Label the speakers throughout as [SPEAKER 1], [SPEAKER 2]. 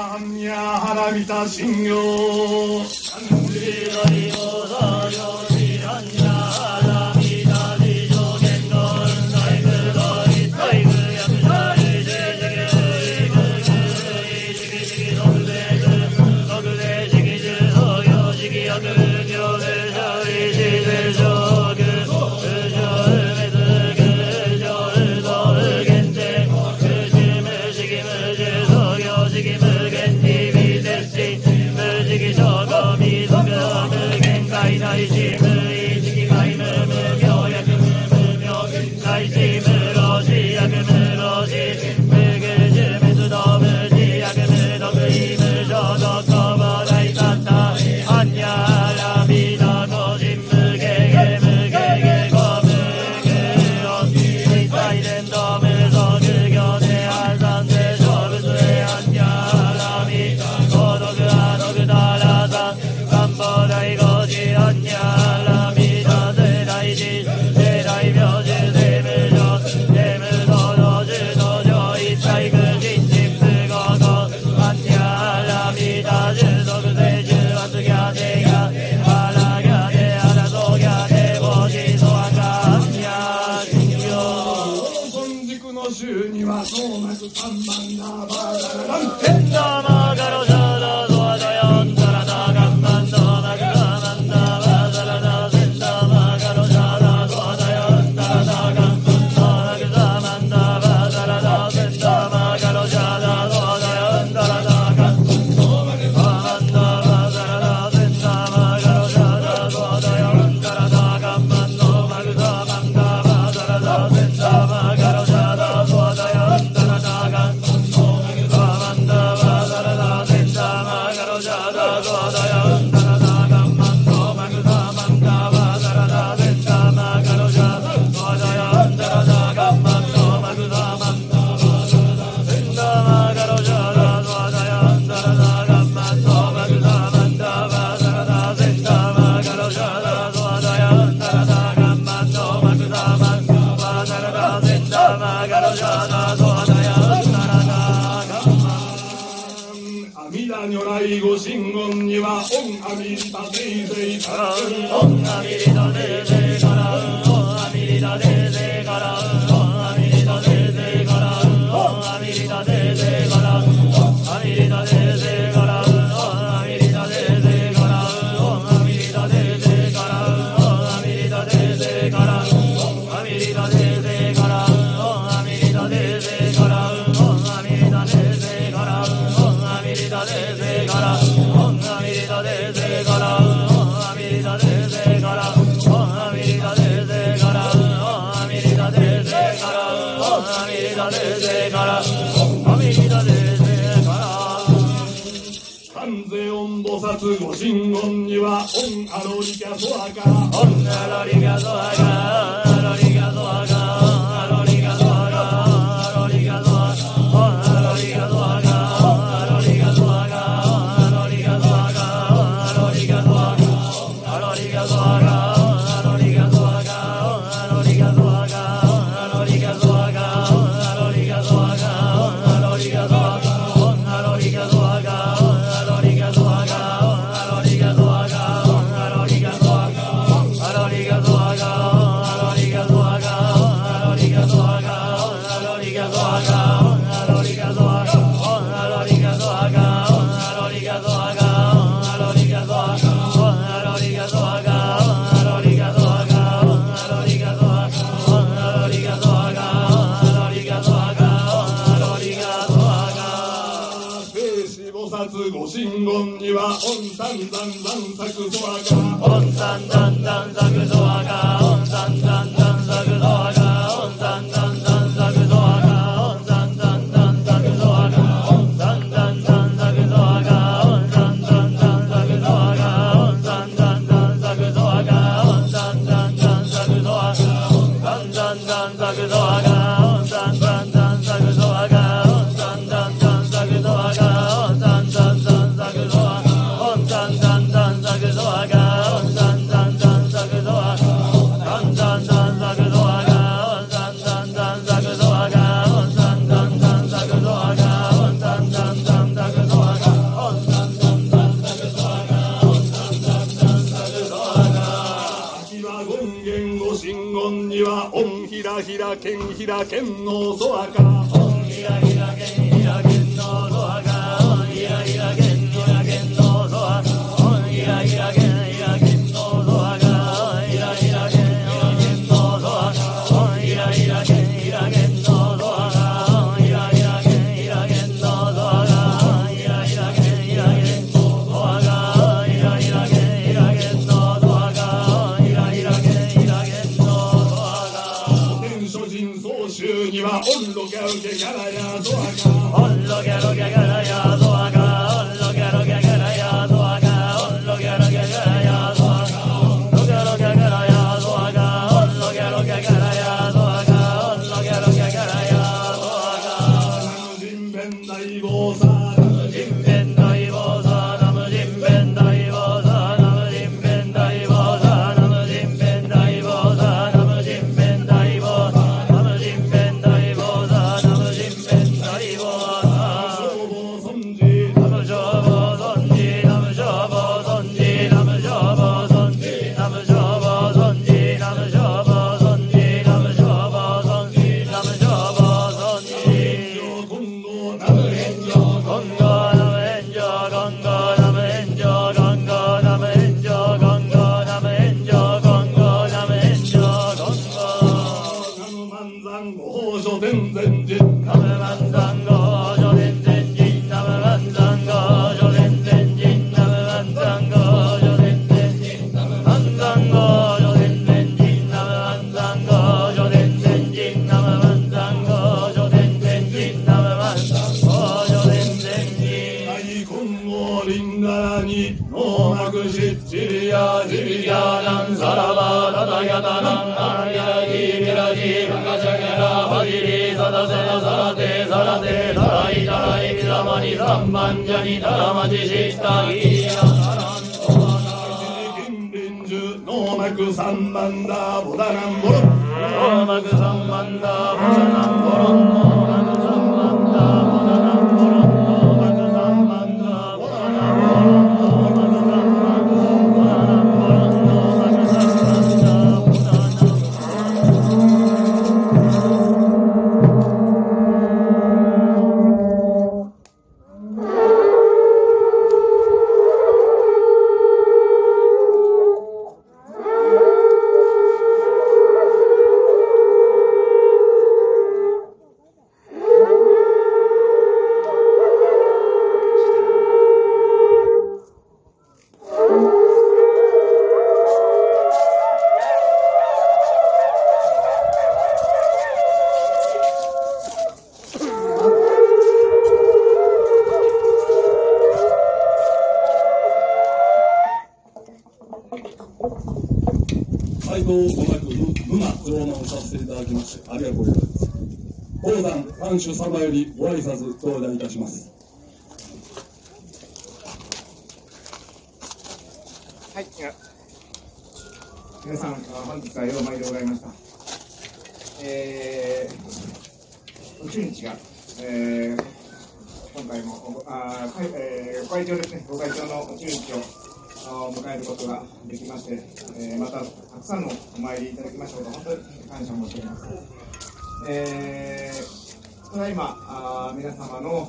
[SPEAKER 1] かんや花見た信用本観世音菩薩ご神言には御アロリキャソアから聖薩ご神言には御三山山作ソアか「開けんの空から開 iba un lugar que gana ya su acá. Un que ラジ、ラジ、ラガジャガラ、ハギリ、サダセラ、サダテ、サダテ。ラライ、ラライ。ビザマニ、サンマンジャニ、タラマジシスタギ。ヤナラン、オオナク、ギンビンジュノーマクサンマンダーボダランボロン。
[SPEAKER 2] 斉藤ご楽無馬プロナをさせていただきましてありがとうございます。宝山藩主様よりご挨拶頂戴いたします。
[SPEAKER 3] はい、皆さん、本日はようまいでございました。えー、宇宙日が、えー、今回も、あーはいえー、ご会長ですね、ご会長の宇宙日を迎えることができまして、え、またたくさんのお参りいただきましたこと、本当に感謝申し上げます。えー、ただいま、皆様の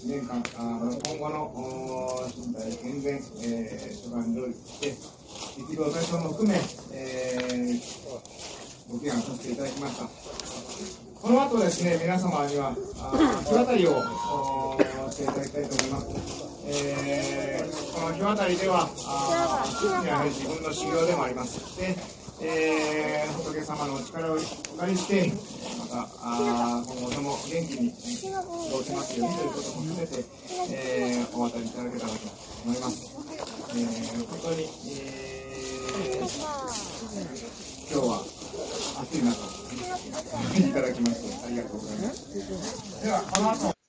[SPEAKER 3] 1年間、あ今後の身体健全、えー、所管にして、疫病対象も含め、えー、ご祈願させていただきました。この後ですね、皆様には、あー日渡りをおしていただきたいと思います。えー、この日渡りでは、あ自分の修行でもあります。で、えー、仏様のお力をお借りして、また、あ今後とも元気に過ごせますようにということも含めて、えー、お渡りいただけたらと思います。えー、本当に、えー、今日は暑い中、いただきまして、ありがとうございます。では、この後、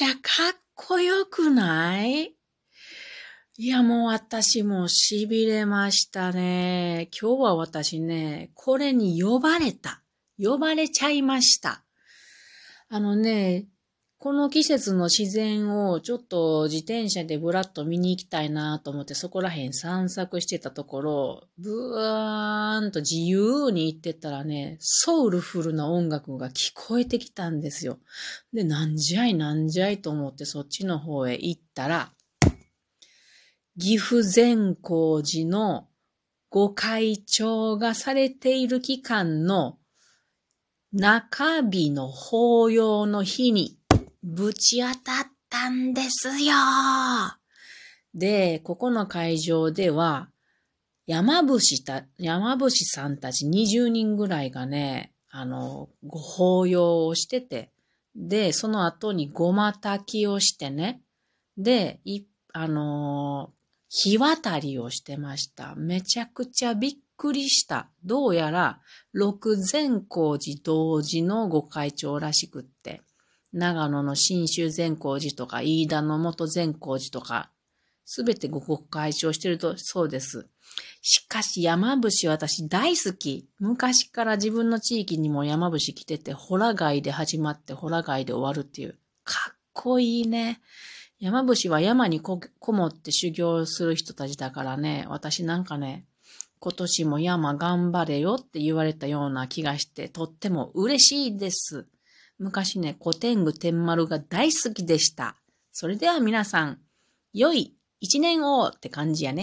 [SPEAKER 4] ちゃかっこよくない？いや、もう私も痺れましたね。今日は私ね、これに呼ばれた。呼ばれちゃいました。あのね、この季節の自然をちょっと自転車でブラッと見に行きたいなと思ってそこら辺散策してたところ、ブーンと自由に行ってたらね、ソウルフルな音楽が聞こえてきたんですよ。で、なんじゃいなんじゃいと思ってそっちの方へ行ったら、岐阜善光寺のご会長がされている期間の中日の法要の日にぶち当たったんですよ。で、ここの会場では、山伏た、山伏さんたち20人ぐらいがね、あの、ご法要をしてて、で、その後にごま炊きをしてね、で、い、あの日渡りをしてました。めちゃくちゃびっくりした。どうやら、六善光寺同時のご会長らしくって、長野の新州善光寺とか、飯田の元善光寺とか、すべてごご会長してると、そうです。しかし山伏私大好き。昔から自分の地域にも山伏来てて、ホラ街で始まってホラ街で終わるっていう。かっこいいね。山伏は山にここもって修行する人たちだからね、私なんかね、今年も山頑張れよって言われたような気がして、とっても嬉しいです。昔ね、古天狗天丸が大好きでした。それでは皆さん、良い一年をって感じやね。